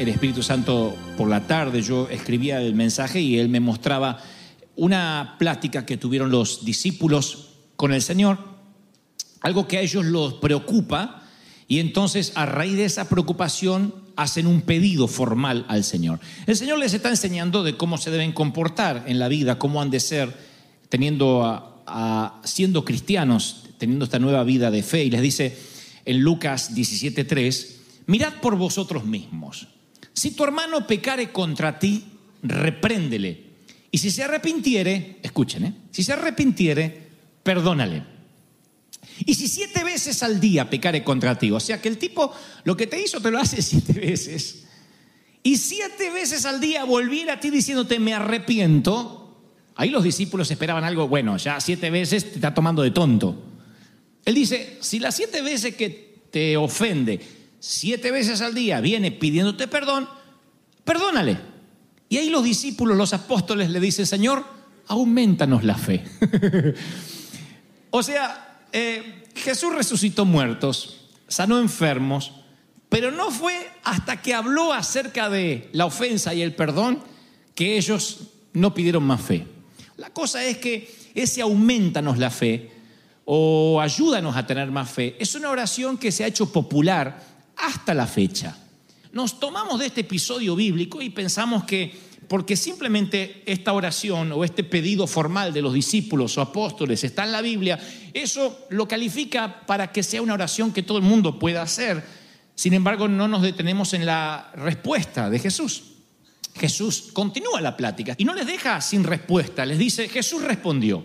el Espíritu Santo por la tarde yo escribía el mensaje y él me mostraba una plática que tuvieron los discípulos con el Señor, algo que a ellos los preocupa y entonces a raíz de esa preocupación hacen un pedido formal al Señor. El Señor les está enseñando de cómo se deben comportar en la vida, cómo han de ser siendo cristianos, teniendo esta nueva vida de fe y les dice en Lucas 17:3, mirad por vosotros mismos. Si tu hermano pecare contra ti, repréndele. Y si se arrepintiere, escuchen, ¿eh? si se arrepintiere, perdónale. Y si siete veces al día pecare contra ti, o sea que el tipo lo que te hizo te lo hace siete veces, y siete veces al día volviera a ti diciéndote me arrepiento, ahí los discípulos esperaban algo, bueno, ya siete veces te está tomando de tonto. Él dice, si las siete veces que te ofende, siete veces al día viene pidiéndote perdón, perdónale. Y ahí los discípulos, los apóstoles le dicen, Señor, aumentanos la fe. o sea, eh, Jesús resucitó muertos, sanó enfermos, pero no fue hasta que habló acerca de la ofensa y el perdón que ellos no pidieron más fe. La cosa es que ese aumentanos la fe o ayúdanos a tener más fe es una oración que se ha hecho popular hasta la fecha. Nos tomamos de este episodio bíblico y pensamos que porque simplemente esta oración o este pedido formal de los discípulos o apóstoles está en la Biblia, eso lo califica para que sea una oración que todo el mundo pueda hacer. Sin embargo, no nos detenemos en la respuesta de Jesús. Jesús continúa la plática y no les deja sin respuesta. Les dice, Jesús respondió,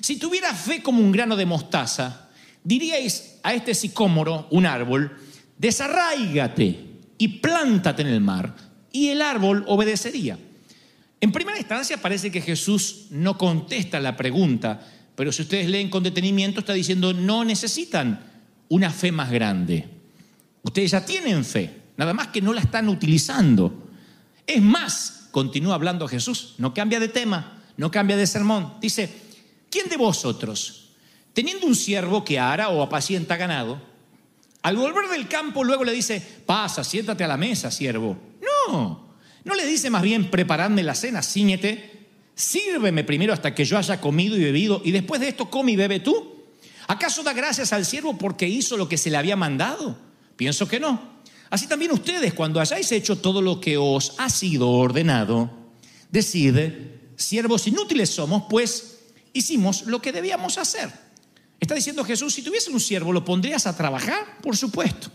si tuviera fe como un grano de mostaza, diríais a este sicómoro, un árbol, desarráigate y plántate en el mar, y el árbol obedecería. En primera instancia parece que Jesús no contesta la pregunta, pero si ustedes leen con detenimiento está diciendo, no necesitan una fe más grande. Ustedes ya tienen fe, nada más que no la están utilizando. Es más, continúa hablando Jesús, no cambia de tema, no cambia de sermón. Dice, ¿quién de vosotros, teniendo un siervo que ara o apacienta ganado, al volver del campo luego le dice, pasa, siéntate a la mesa, siervo? No, no le dice más bien, preparadme la cena, ciñete, sírveme primero hasta que yo haya comido y bebido, y después de esto come y bebe tú. ¿Acaso da gracias al siervo porque hizo lo que se le había mandado? Pienso que no. Así también ustedes, cuando hayáis hecho todo lo que os ha sido ordenado, decid, siervos inútiles somos, pues hicimos lo que debíamos hacer. Está diciendo Jesús, si tuviese un siervo, ¿lo pondrías a trabajar? Por supuesto.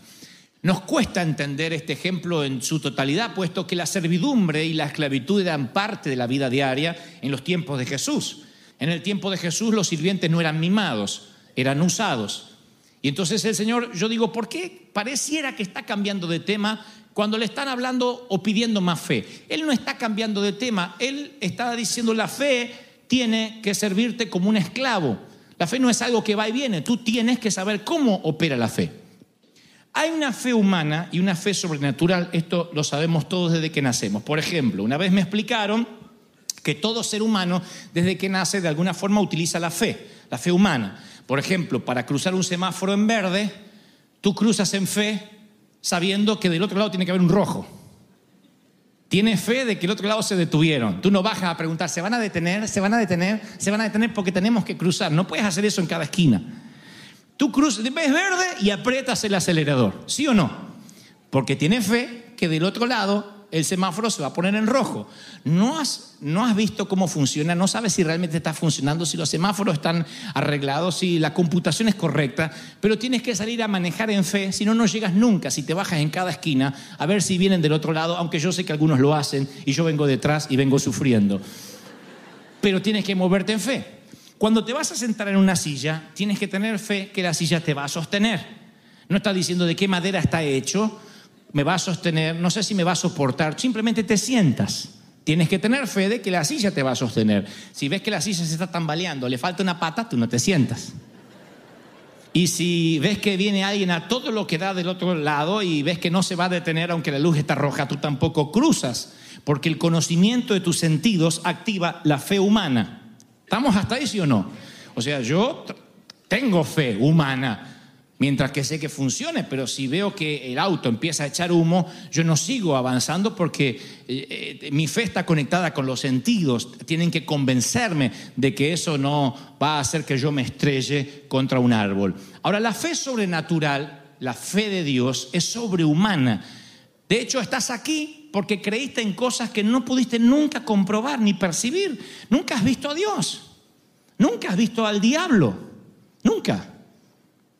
Nos cuesta entender este ejemplo en su totalidad, puesto que la servidumbre y la esclavitud eran parte de la vida diaria en los tiempos de Jesús. En el tiempo de Jesús los sirvientes no eran mimados, eran usados. Y entonces el Señor, yo digo, ¿por qué pareciera que está cambiando de tema cuando le están hablando o pidiendo más fe? Él no está cambiando de tema, Él está diciendo la fe tiene que servirte como un esclavo. La fe no es algo que va y viene, tú tienes que saber cómo opera la fe. Hay una fe humana y una fe sobrenatural, esto lo sabemos todos desde que nacemos. Por ejemplo, una vez me explicaron que todo ser humano desde que nace de alguna forma utiliza la fe, la fe humana. Por ejemplo, para cruzar un semáforo en verde, tú cruzas en fe sabiendo que del otro lado tiene que haber un rojo. Tienes fe de que el otro lado se detuvieron. Tú no bajas a preguntar, ¿se van a detener? ¿Se van a detener? ¿Se van a detener porque tenemos que cruzar? No puedes hacer eso en cada esquina. Tú cruzas, ves verde y aprietas el acelerador. ¿Sí o no? Porque tienes fe que del otro lado el semáforo se va a poner en rojo. No has, no has visto cómo funciona, no sabes si realmente está funcionando, si los semáforos están arreglados, si la computación es correcta, pero tienes que salir a manejar en fe, si no, no llegas nunca, si te bajas en cada esquina a ver si vienen del otro lado, aunque yo sé que algunos lo hacen y yo vengo detrás y vengo sufriendo. Pero tienes que moverte en fe. Cuando te vas a sentar en una silla, tienes que tener fe que la silla te va a sostener. No está diciendo de qué madera está hecho, me va a sostener, no sé si me va a soportar, simplemente te sientas. Tienes que tener fe de que la silla te va a sostener. Si ves que la silla se está tambaleando, le falta una pata, tú no te sientas. Y si ves que viene alguien a todo lo que da del otro lado y ves que no se va a detener aunque la luz está roja, tú tampoco cruzas, porque el conocimiento de tus sentidos activa la fe humana. ¿Estamos hasta ahí, sí o no? O sea, yo tengo fe humana, mientras que sé que funcione, pero si veo que el auto empieza a echar humo, yo no sigo avanzando porque eh, eh, mi fe está conectada con los sentidos, tienen que convencerme de que eso no va a hacer que yo me estrelle contra un árbol. Ahora, la fe sobrenatural, la fe de Dios, es sobrehumana. De hecho, estás aquí porque creíste en cosas que no pudiste nunca comprobar ni percibir. Nunca has visto a Dios. Nunca has visto al diablo. Nunca.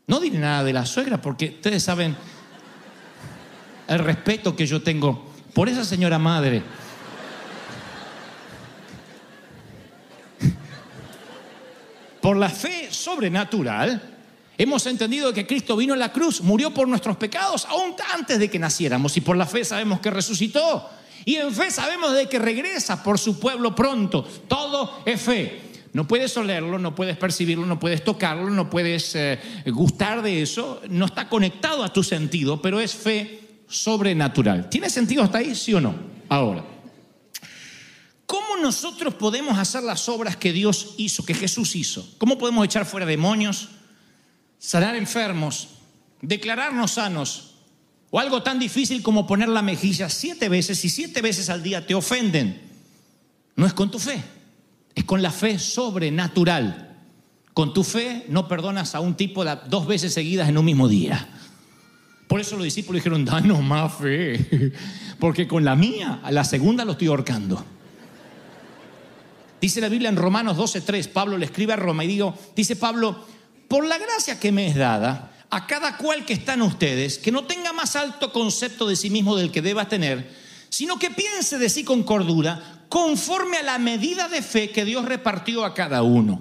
No diré nada de la suegra porque ustedes saben el respeto que yo tengo por esa señora madre. Por la fe sobrenatural, hemos entendido que Cristo vino a la cruz, murió por nuestros pecados aún antes de que naciéramos y por la fe sabemos que resucitó. Y en fe sabemos de que regresa por su pueblo pronto. Todo es fe. No puedes olerlo, no puedes percibirlo, no puedes tocarlo, no puedes eh, gustar de eso. No está conectado a tu sentido, pero es fe sobrenatural. ¿Tiene sentido hasta ahí, sí o no? Ahora, ¿cómo nosotros podemos hacer las obras que Dios hizo, que Jesús hizo? ¿Cómo podemos echar fuera demonios, sanar enfermos, declararnos sanos? O algo tan difícil como poner la mejilla siete veces y siete veces al día te ofenden. No es con tu fe. Es con la fe sobrenatural. Con tu fe no perdonas a un tipo dos veces seguidas en un mismo día. Por eso los discípulos dijeron, danos más fe. Porque con la mía, a la segunda lo estoy ahorcando. Dice la Biblia en Romanos 12:3, Pablo le escribe a Roma y digo, dice Pablo, por la gracia que me es dada, a cada cual que está en ustedes, que no tenga más alto concepto de sí mismo del que deba tener, sino que piense de sí con cordura, conforme a la medida de fe que Dios repartió a cada uno.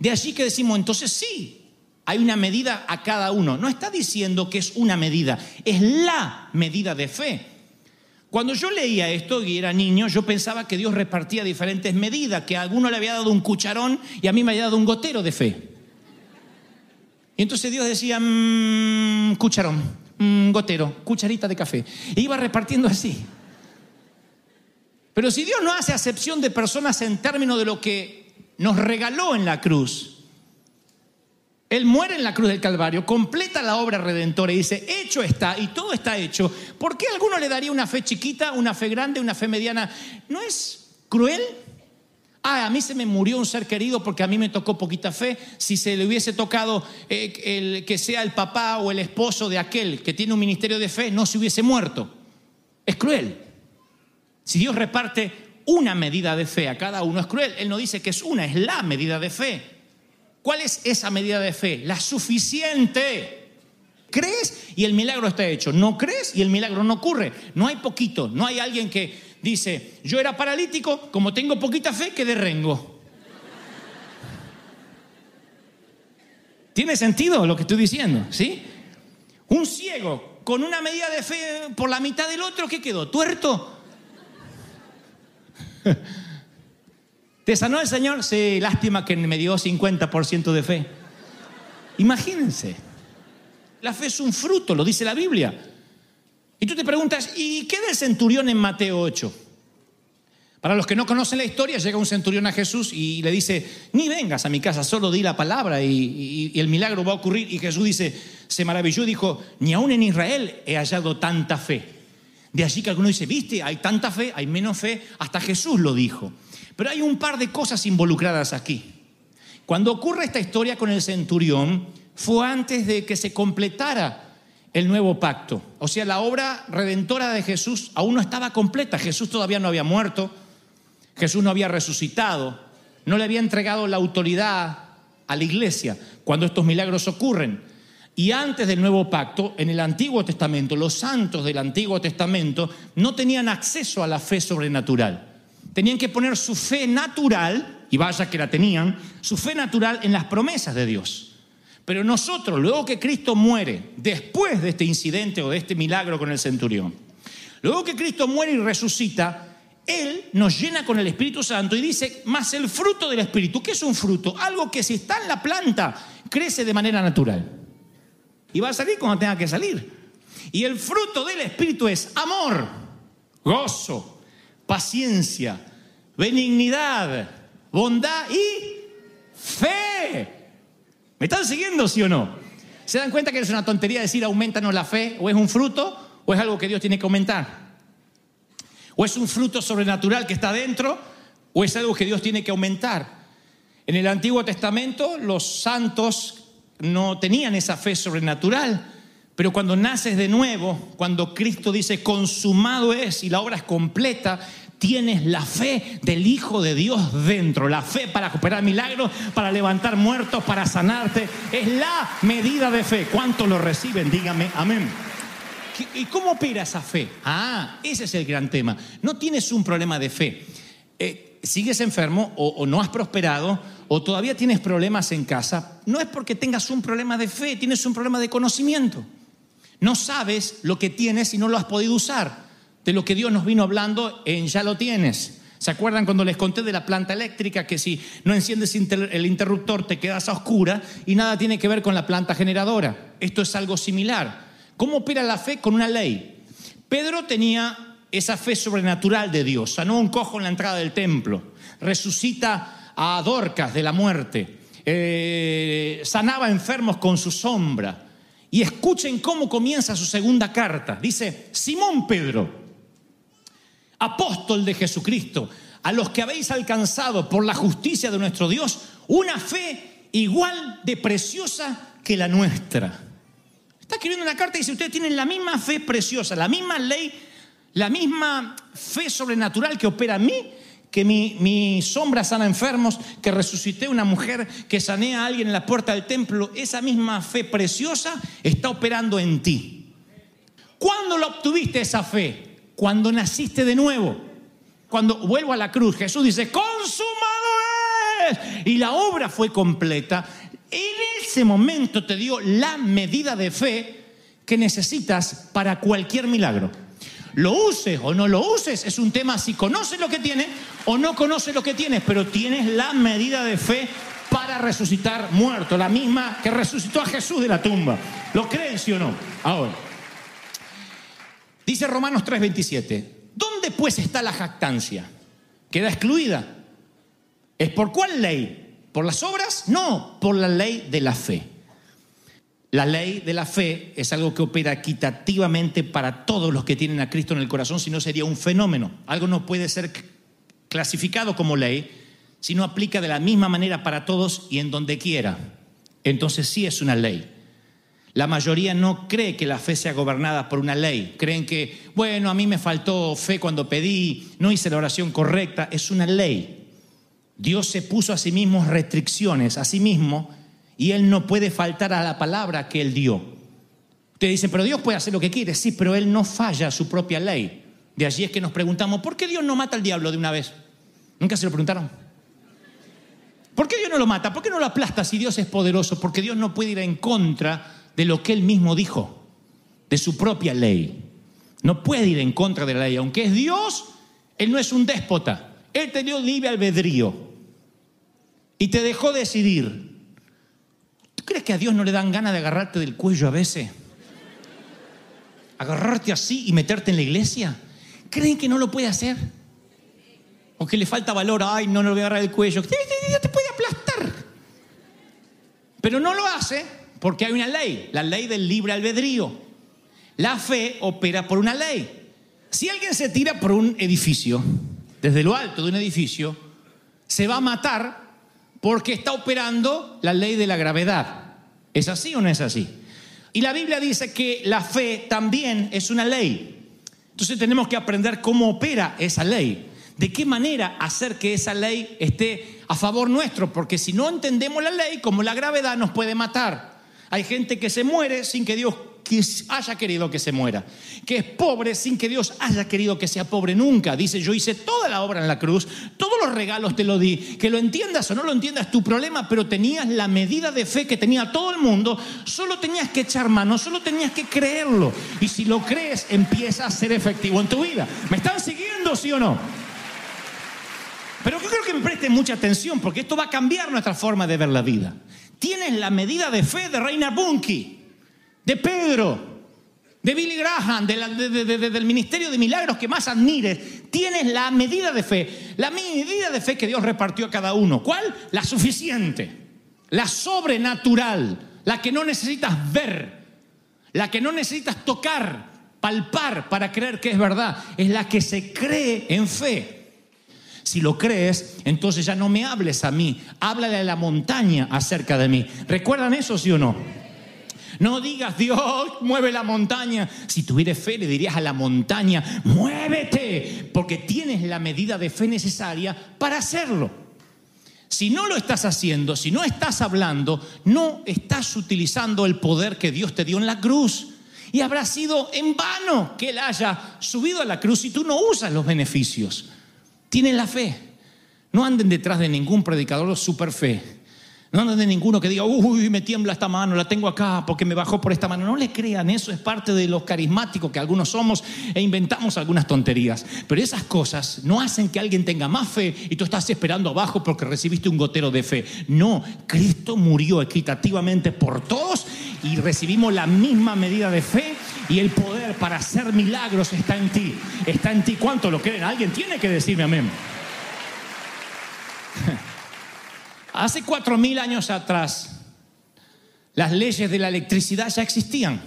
De allí que decimos, entonces sí, hay una medida a cada uno. No está diciendo que es una medida, es la medida de fe. Cuando yo leía esto y era niño, yo pensaba que Dios repartía diferentes medidas, que a alguno le había dado un cucharón y a mí me había dado un gotero de fe. Y entonces Dios decía, mmm, cucharón, mmm, gotero, cucharita de café. E iba repartiendo así. Pero si Dios no hace acepción de personas en términos de lo que nos regaló en la cruz, Él muere en la cruz del Calvario, completa la obra redentora y dice, hecho está y todo está hecho. ¿Por qué a alguno le daría una fe chiquita, una fe grande, una fe mediana? ¿No es cruel? Ah, a mí se me murió un ser querido porque a mí me tocó poquita fe. Si se le hubiese tocado eh, el, que sea el papá o el esposo de aquel que tiene un ministerio de fe, no se hubiese muerto. Es cruel. Si Dios reparte una medida de fe a cada uno, es cruel. Él no dice que es una, es la medida de fe. ¿Cuál es esa medida de fe? La suficiente. ¿Crees? Y el milagro está hecho. No crees y el milagro no ocurre. No hay poquito. No hay alguien que dice, yo era paralítico, como tengo poquita fe, que rengo. ¿Tiene sentido lo que estoy diciendo? ¿Sí? Un ciego con una medida de fe por la mitad del otro, ¿qué quedó? ¿Tuerto? ¿Te sanó el Señor? Sí, lástima que me dio 50% de fe. Imagínense. La fe es un fruto, lo dice la Biblia. Y tú te preguntas, ¿y qué del centurión en Mateo 8? Para los que no conocen la historia, llega un centurión a Jesús y le dice, ni vengas a mi casa, solo di la palabra y, el milagro va a ocurrir. Y Jesús dice, se maravilló y dijo, ni aún en Israel he hallado tanta fe. De allí que alguno dice, viste, hay tanta fe, hay menos fe, hasta Jesús lo dijo. Pero hay un par de cosas involucradas aquí. Cuando ocurre esta historia con el centurión, fue antes de que se completara el nuevo pacto. O sea, la obra redentora de Jesús aún no estaba completa. Jesús todavía no había muerto, Jesús no había resucitado, no le había entregado la autoridad a la iglesia cuando estos milagros ocurren. Y antes del nuevo pacto, en el Antiguo Testamento, los santos del Antiguo Testamento no tenían acceso a la fe sobrenatural. Tenían que poner su fe natural, y vaya que la tenían, su fe natural en las promesas de Dios. Pero nosotros, luego que Cristo muere, después de este incidente o de este milagro con el centurión, luego que Cristo muere y resucita, Él nos llena con el Espíritu Santo y dice, más el fruto del Espíritu. ¿Qué es un fruto? Algo que si está en la planta, crece de manera natural. Y va a salir cuando tenga que salir. Y el fruto del Espíritu es amor, gozo, paciencia, benignidad, bondad y fe. ¿Me están siguiendo, sí o no? ¿Se dan cuenta que es una tontería decir aumentanos la fe? ¿O es un fruto? ¿O es algo que Dios tiene que aumentar? ¿O es un fruto sobrenatural que está dentro? ¿O es algo que Dios tiene que aumentar? En el Antiguo Testamento los santos no tenían esa fe sobrenatural, pero cuando naces de nuevo, cuando Cristo dice consumado es y la obra es completa, tienes la fe del Hijo de Dios dentro, la fe para operar milagros, para levantar muertos, para sanarte. Es la medida de fe. ¿Cuántos lo reciben? Dígame, amén. ¿Y cómo opera esa fe? Ah, ese es el gran tema. No tienes un problema de fe. Eh, sigues enfermo o no has prosperado o todavía tienes problemas en casa, no es porque tengas un problema de fe, tienes un problema de conocimiento. No sabes lo que tienes y no lo has podido usar. De lo que Dios nos vino hablando en ya lo tienes. ¿Se acuerdan cuando les conté de la planta eléctrica que si no enciendes el interruptor te quedas a oscura y nada tiene que ver con la planta generadora? Esto es algo similar. ¿Cómo opera la fe? Con una ley. Pedro tenía esa fe sobrenatural de Dios. Sanó un cojo en la entrada del templo. Resucita a Dorcas de la muerte. Eh, sanaba enfermos con su sombra. Y escuchen cómo comienza su segunda carta. Dice, Simón Pedro, apóstol de Jesucristo, a los que habéis alcanzado por la justicia de nuestro Dios una fe igual de preciosa que la nuestra. Está escribiendo una carta y dice, ustedes tienen la misma fe preciosa, la misma ley, la misma fe sobrenatural que opera en mí, que mi, mi sombra sana enfermos, que resucité una mujer, que sané a alguien en la puerta del templo. Esa misma fe preciosa está operando en ti. ¿Cuándo la obtuviste esa fe? Cuando naciste de nuevo. Cuando vuelvo a la cruz, Jesús dice, consumado es. Y la obra fue completa. En ese momento te dio la medida de fe que necesitas para cualquier milagro. Lo uses o no lo uses, es un tema si conoces lo que tienes o no conoces lo que tienes, pero tienes la medida de fe para resucitar muerto, la misma que resucitó a Jesús de la tumba. ¿Lo creen, sí o no? Ahora, dice Romanos 3:27, ¿dónde pues está la jactancia? Queda excluida. ¿Es por cuál ley? ¿Por las obras? No, por la ley de la fe. La ley de la fe es algo que opera equitativamente para todos los que tienen a Cristo en el corazón, si no sería un fenómeno. Algo no puede ser clasificado como ley si no aplica de la misma manera para todos y en donde quiera. Entonces sí es una ley. La mayoría no cree que la fe sea gobernada por una ley. Creen que, bueno, a mí me faltó fe cuando pedí, no hice la oración correcta. Es una ley. Dios se puso a sí mismo restricciones, a sí mismo, y Él no puede faltar a la palabra que Él dio. Ustedes dicen, pero Dios puede hacer lo que quiere. Sí, pero Él no falla a su propia ley. De allí es que nos preguntamos, ¿por qué Dios no mata al diablo de una vez? ¿Nunca se lo preguntaron? ¿Por qué Dios no lo mata? ¿Por qué no lo aplasta si Dios es poderoso? Porque Dios no puede ir en contra de lo que Él mismo dijo, de su propia ley. No puede ir en contra de la ley. Aunque es Dios, Él no es un déspota. Él te dio libre albedrío y te dejó decidir. ¿Tú crees que a Dios no le dan ganas de agarrarte del cuello a veces? Agarrarte así y meterte en la iglesia. ¿Creen que no lo puede hacer? O que le falta valor, ay, no, no lo voy a agarrar del cuello. Ya te puede aplastar. Pero no lo hace porque hay una ley, la ley del libre albedrío. La fe opera por una ley. Si alguien se tira por un edificio, desde lo alto de un edificio, se va a matar porque está operando la ley de la gravedad. ¿Es así o no es así? Y la Biblia dice que la fe también es una ley. Entonces tenemos que aprender cómo opera esa ley. De qué manera hacer que esa ley esté a favor nuestro. Porque si no entendemos la ley, como la gravedad nos puede matar. Hay gente que se muere sin que Dios que haya querido que se muera, que es pobre sin que Dios haya querido que sea pobre nunca. Dice, yo hice toda la obra en la cruz, todos los regalos te lo di, que lo entiendas o no lo entiendas tu problema, pero tenías la medida de fe que tenía todo el mundo, solo tenías que echar mano, solo tenías que creerlo. Y si lo crees, empieza a ser efectivo en tu vida. ¿Me están siguiendo, sí o no? Pero yo creo que me presten mucha atención porque esto va a cambiar nuestra forma de ver la vida. Tienes la medida de fe de Reina Bunky, de Pedro, de Billy Graham, del Ministerio de Milagros que más admires. Tienes la medida de fe, la medida de fe que Dios repartió a cada uno. ¿Cuál? La suficiente, la sobrenatural, la que no necesitas ver, la que no necesitas tocar, palpar para creer que es verdad. Es la que se cree en fe. Si lo crees, entonces ya no me hables a mí, háblale a la montaña acerca de mí. ¿Recuerdan eso, sí o no? No digas, Dios, mueve la montaña. Si tuvieras fe, le dirías a la montaña, muévete, porque tienes la medida de fe necesaria para hacerlo. Si no lo estás haciendo, si no estás hablando, no estás utilizando el poder que Dios te dio en la cruz. Y habrá sido en vano que Él haya subido a la cruz si tú no usas los beneficios. Tienen la fe. No anden detrás de ningún predicador super fe. No anden de ninguno que diga, uy, me tiembla esta mano, la tengo acá porque me bajó por esta mano. No le crean, eso es parte de los carismáticos que algunos somos e inventamos algunas tonterías. Pero esas cosas no hacen que alguien tenga más fe y tú estás esperando abajo porque recibiste un gotero de fe. No, Cristo murió equitativamente por todos y recibimos la misma medida de fe y el poder para hacer milagros está en ti. Está en ti. ¿Cuánto lo creen? Alguien tiene que decirme amén. Hace cuatro mil años atrás, las leyes de la electricidad ya existían.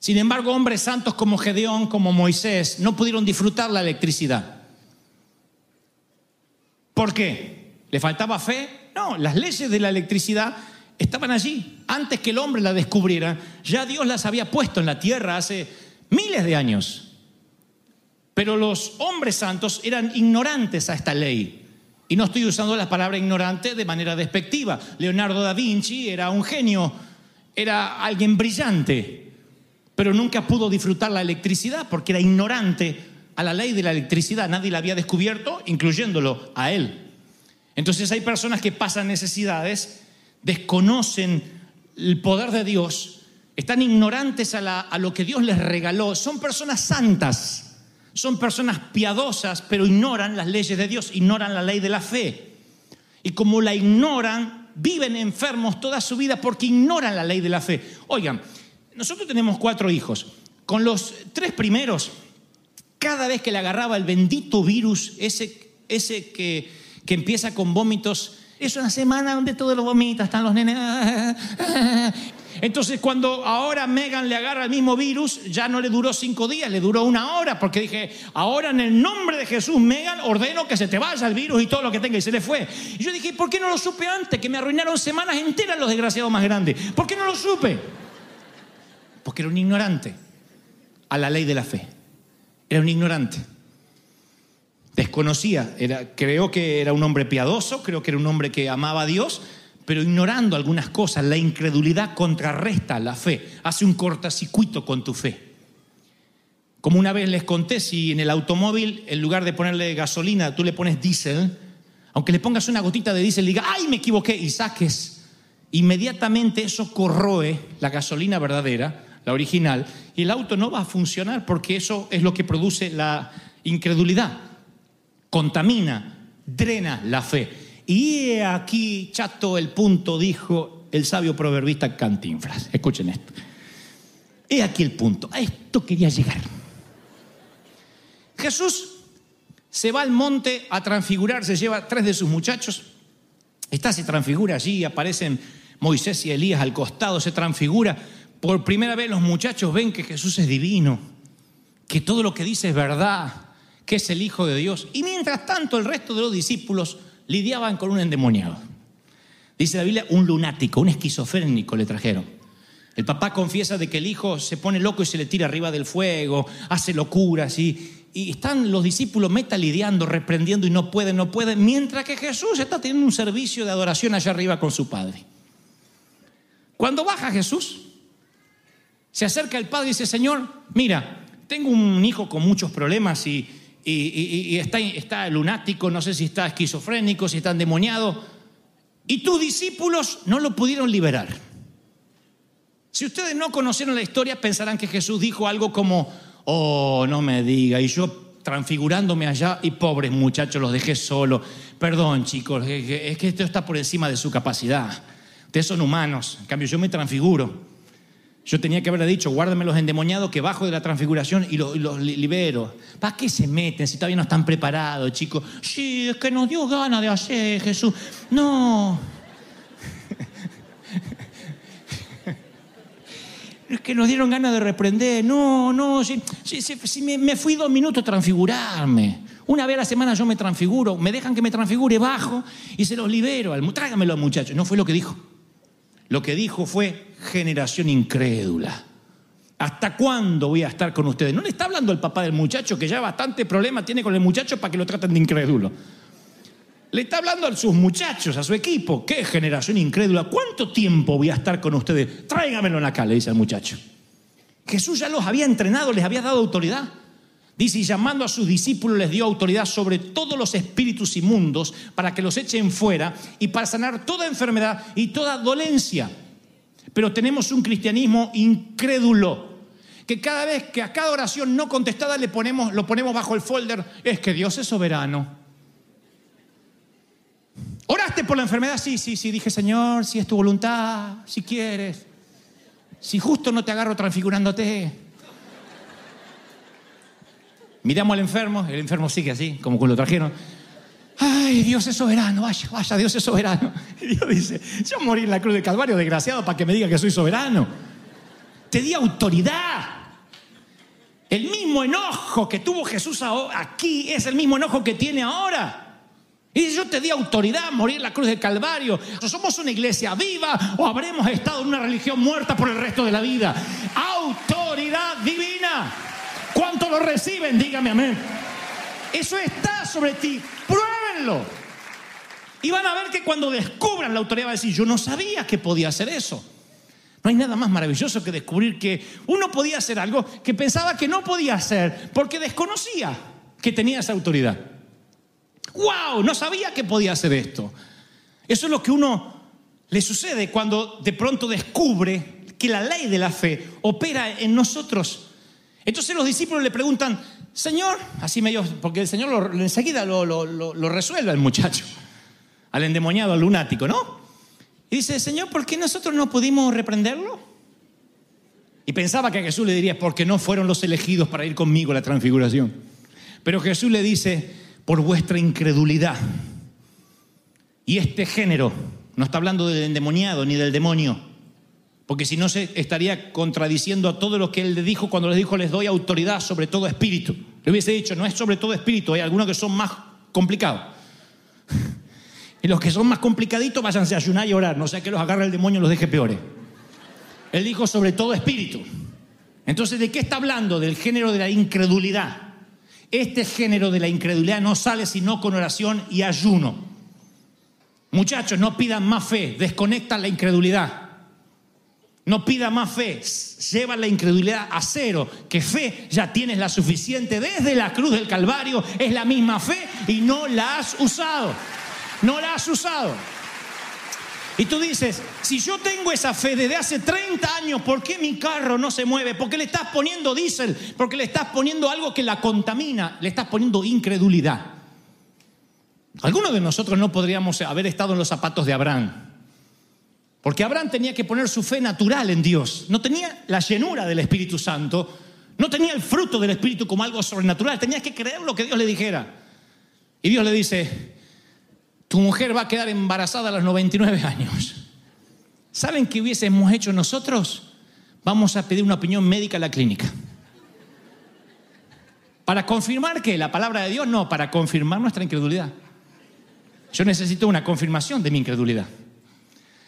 Sin embargo, hombres santos como Gedeón, como Moisés, no pudieron disfrutar la electricidad. ¿Por qué? ¿Le faltaba fe? No, las leyes de la electricidad estaban allí. Antes que el hombre la descubriera, ya Dios las había puesto en la tierra hace miles de años. Pero los hombres santos eran ignorantes a esta ley. Y no estoy usando la palabra ignorante de manera despectiva. Leonardo da Vinci era un genio, era alguien brillante, pero nunca pudo disfrutar la electricidad porque era ignorante a la ley de la electricidad. Nadie la había descubierto, incluyéndolo a él. Entonces hay personas que pasan necesidades, desconocen el poder de Dios, están ignorantes a, a lo que Dios les regaló. Son personas santas, son personas piadosas, pero ignoran las leyes de Dios, ignoran la ley de la fe. Y como la ignoran, viven enfermos toda su vida porque ignoran la ley de la fe. Oigan, nosotros tenemos cuatro hijos. Con los tres primeros, cada vez que le agarraba el bendito virus, ese, ese que, que empieza con vómitos, es una semana donde todos los vomitas, están los nenes. Entonces, cuando ahora Megan le agarra el mismo virus, ya no le duró cinco días, le duró una hora, porque dije, ahora en el nombre de Jesús, Megan, ordeno que se te vaya el virus y todo lo que tenga, y se le fue. Y yo dije, ¿por qué no lo supe antes? Que me arruinaron semanas enteras los desgraciados más grandes. ¿Por qué no lo supe? Porque era un ignorante a la ley de la fe. Era un ignorante. Desconocía, era, creo que era un hombre piadoso, creo que era un hombre que amaba a Dios, pero ignorando algunas cosas, la incredulidad contrarresta la fe, hace un cortacircuito con tu fe. Como una vez les conté, si en el automóvil, en lugar de ponerle gasolina, tú le pones diésel, aunque le pongas una gotita de diésel diga, ay, me equivoqué, y saques, inmediatamente eso corroe la gasolina verdadera, la original, y el auto no va a funcionar porque eso es lo que produce la incredulidad. Contamina, drena la fe. Y aquí, chato, el punto, dijo el sabio proverbista Cantinflas. Escuchen esto. He aquí el punto. A esto quería llegar. Jesús se va al monte a transfigurar, se lleva tres de sus muchachos. Está, se transfigura allí, aparecen Moisés y Elías al costado, se transfigura. Por primera vez los muchachos ven que Jesús es divino, que todo lo que dice es verdad, que es el Hijo de Dios. Y mientras tanto el resto de los discípulos lidiaban con un endemoniado. Dice la Biblia, un lunático, un esquizofrénico le trajeron. El papá confiesa de que el hijo se pone loco y se le tira arriba del fuego, hace locuras y, y están los discípulos meta lidiando, reprendiendo y no pueden, no pueden, mientras que Jesús está teniendo un servicio de adoración allá arriba con su padre. Cuando baja Jesús, se acerca el padre y dice, Señor, mira, tengo un hijo con muchos problemas y, y- está, lunático, no sé si está esquizofrénico, si está endemoniado, y tus discípulos no lo pudieron liberar. Si ustedes no conocieron la historia, pensarán que Jesús dijo algo como, oh, no me diga, y yo transfigurándome allá, y pobres muchachos, los dejé solo. Perdón, chicos, es que esto está por encima de su capacidad. Ustedes son humanos, en cambio yo me transfiguro. Yo tenía que haberle dicho, guárdame los endemoniados que bajo de la transfiguración y los, libero. ¿Para qué se meten si todavía no están preparados, chicos? Sí, es que nos dio ganas de hacer, Jesús. No. Es que nos dieron ganas de reprender. No, no, si, me, fui dos minutos a transfigurarme. Una vez a la semana yo me transfiguro. Me dejan que me transfigure bajo y se los libero. Tráigamelo, muchachos. No fue lo que dijo. Lo que dijo fue generación incrédula. ¿Hasta cuándo voy a estar con ustedes? No le está hablando el papá del muchacho, que ya bastante problema tiene con el muchacho para que lo traten de incrédulo. Le está hablando a sus muchachos, a su equipo. ¿Qué generación incrédula? ¿Cuánto tiempo voy a estar con ustedes? Tráigamelo en acá, le dice al muchacho. Jesús ya los había entrenado, les había dado autoridad. Dice, y llamando a sus discípulos les dio autoridad sobre todos los espíritus inmundos para que los echen fuera y para sanar toda enfermedad y toda dolencia. Pero tenemos un cristianismo incrédulo, que cada vez que a cada oración no contestada le ponemos, lo ponemos bajo el folder, es que Dios es soberano. ¿Oraste por la enfermedad? Sí, sí, sí. Dije, Señor, si es tu voluntad, si quieres. Si justo no te agarro transfigurándote. Miramos al enfermo, el enfermo sigue así, como cuando lo trajeron. Ay, Dios es soberano, vaya, vaya, Dios es soberano. Y Dios dice, yo morí en la cruz del Calvario, desgraciado, para que me diga que soy soberano. Te di autoridad. El mismo enojo que tuvo Jesús aquí es el mismo enojo que tiene ahora. Y dice, yo te di autoridad a morir en la cruz del Calvario. ¿O somos una iglesia viva o habremos estado en una religión muerta por el resto de la vida? Autoridad divina. ¿Cuánto lo reciben? Dígame amén. Eso está sobre ti. Y van a ver que cuando descubran la autoridad va a decir, yo no sabía que podía hacer eso. No hay nada más maravilloso que descubrir que uno podía hacer algo que pensaba que no podía hacer porque desconocía que tenía esa autoridad. ¡Wow! No sabía que podía hacer esto. Eso es lo que uno le sucede cuando de pronto descubre que la ley de la fe opera en nosotros. Entonces los discípulos le preguntan, Señor, así medio, porque el Señor lo- enseguida lo, lo- lo- lo resuelve al muchacho, al endemoniado, al lunático, ¿no? Y dice, Señor, ¿por qué nosotros no pudimos reprenderlo? Y pensaba que a Jesús le diría, porque no fueron los elegidos para ir conmigo a la transfiguración. Pero Jesús le dice, por vuestra incredulidad. Y este género, no está hablando del endemoniado ni del demonio, porque si no se estaría contradiciendo a todo lo que él le dijo cuando les dijo, les doy autoridad sobre todo espíritu. Le hubiese dicho, no es sobre todo espíritu, hay algunos que son más complicados. Y los que son más complicaditos, váyanse a ayunar y orar, no sea que los agarre el demonio y los deje peores. Él dijo sobre todo espíritu. Entonces, ¿de qué está hablando? Del género de la incredulidad. Este género de la incredulidad no sale sino con oración y ayuno. Muchachos, no pidan más fe, desconectan la incredulidad. No pida más fe, lleva la incredulidad a cero, que fe ya tienes la suficiente desde la cruz del Calvario, es la misma fe y no la has usado. No la has usado. Y tú dices, si yo tengo esa fe desde hace 30 años, ¿por qué mi carro no se mueve? Porque le estás poniendo diésel, porque le estás poniendo algo que la contamina, le estás poniendo incredulidad. Algunos de nosotros no podríamos haber estado en los zapatos de Abraham. Porque Abraham tenía que poner su fe natural en Dios. No tenía la llenura del Espíritu Santo. No tenía el fruto del Espíritu como algo sobrenatural. Tenía que creer lo que Dios le dijera. Y Dios le dice, tu mujer va a quedar embarazada a los 99 años. ¿Saben qué hubiésemos hecho nosotros? Vamos a pedir una opinión médica a la clínica. ¿Para confirmar que la palabra de Dios? No, para confirmar nuestra incredulidad. Yo necesito una confirmación de mi incredulidad.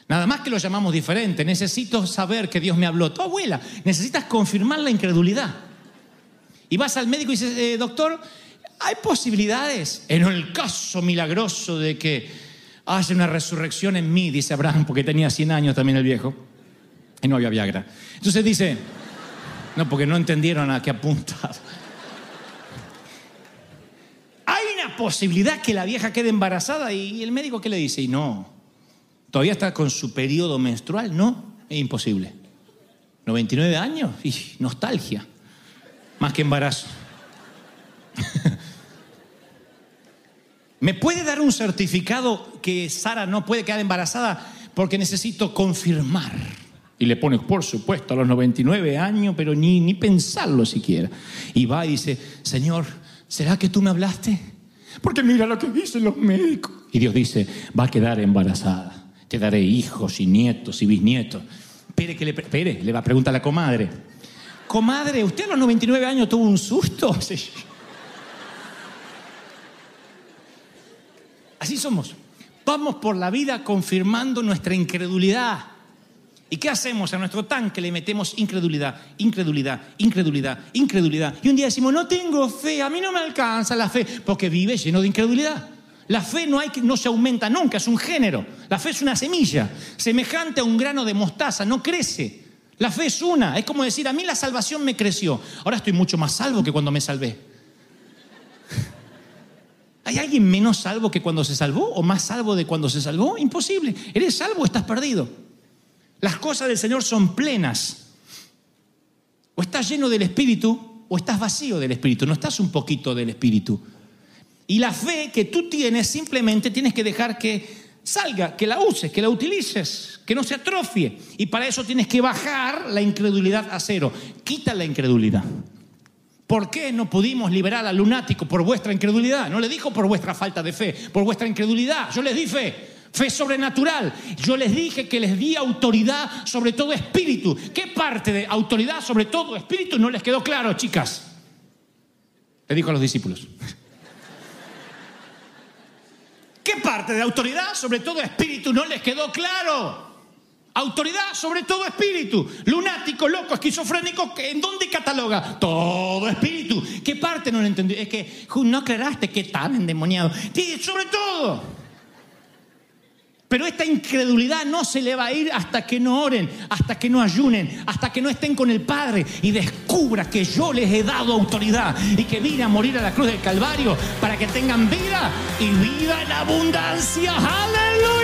Nada más que lo llamamos diferente. Necesito saber que Dios me habló. Tu abuela, necesitas confirmar la incredulidad. Y vas al médico y dices, eh, doctor, ¿hay posibilidades en el caso milagroso de que haya una resurrección en mí? Dice Abraham, porque tenía 100 años también el viejo. Y no había Viagra. Entonces dice, no, porque no entendieron a qué apunta. Hay una posibilidad que la vieja quede embarazada y el médico qué le dice, y no, todavía está con su periodo menstrual, no, es imposible. 99 años, y nostalgia, más que embarazo. ¿Me puede dar un certificado que Sara no puede quedar embarazada porque necesito confirmar? Y le pone, por supuesto, a los 99 años, pero ni, ni pensarlo siquiera. Y va y dice, Señor, ¿será que tú me hablaste? Porque mira lo que dicen los médicos. Y Dios dice, va a quedar embarazada. Te daré hijos y nietos y bisnietos. Espere, que le, espere, le va a preguntar a la comadre. Comadre, ¿usted a los 99 años tuvo un susto? Sí. Así somos. Vamos por la vida confirmando nuestra incredulidad. ¿Y qué hacemos? A nuestro tanque le metemos incredulidad, incredulidad, incredulidad, incredulidad. Y un día decimos, no tengo fe, a mí no me alcanza la fe, porque vive lleno de incredulidad. La fe no, hay, no se aumenta nunca, es un género. La fe es una semilla, semejante a un grano de mostaza, no crece. La fe es una, es como decir, a mí la salvación me creció. Ahora estoy mucho más salvo que cuando me salvé. ¿Hay alguien menos salvo que cuando se salvó o más salvo de cuando se salvó? Imposible. ¿Eres salvo o estás perdido? Las cosas del Señor son plenas. O estás lleno del Espíritu o estás vacío del Espíritu. No estás un poquito del Espíritu. Y la fe que tú tienes simplemente tienes que dejar que salga, que la uses, que la utilices, que no se atrofie. Y para eso tienes que bajar la incredulidad a cero. Quita la incredulidad. ¿Por qué no pudimos liberar al lunático por vuestra incredulidad? No le dijo por vuestra falta de fe, por vuestra incredulidad. Yo les di fe, fe sobrenatural. Yo les dije que les di autoridad sobre todo espíritu. ¿Qué parte de autoridad sobre todo espíritu no les quedó claro, chicas? Le dijo a los discípulos. ¿Qué parte de autoridad sobre todo espíritu no les quedó claro? Autoridad sobre todo espíritu. Lunático, loco, esquizofrénico, ¿en dónde cataloga? Todo espíritu. ¿Qué parte no lo entendí? Es que no aclaraste que tan endemoniado. Sobre todo. Pero esta incredulidad no se le va a ir hasta que no oren, hasta que no ayunen, hasta que no estén con el Padre y descubra que yo les he dado autoridad y que vine a morir a la cruz del Calvario para que tengan vida y vida en abundancia. ¡Aleluya!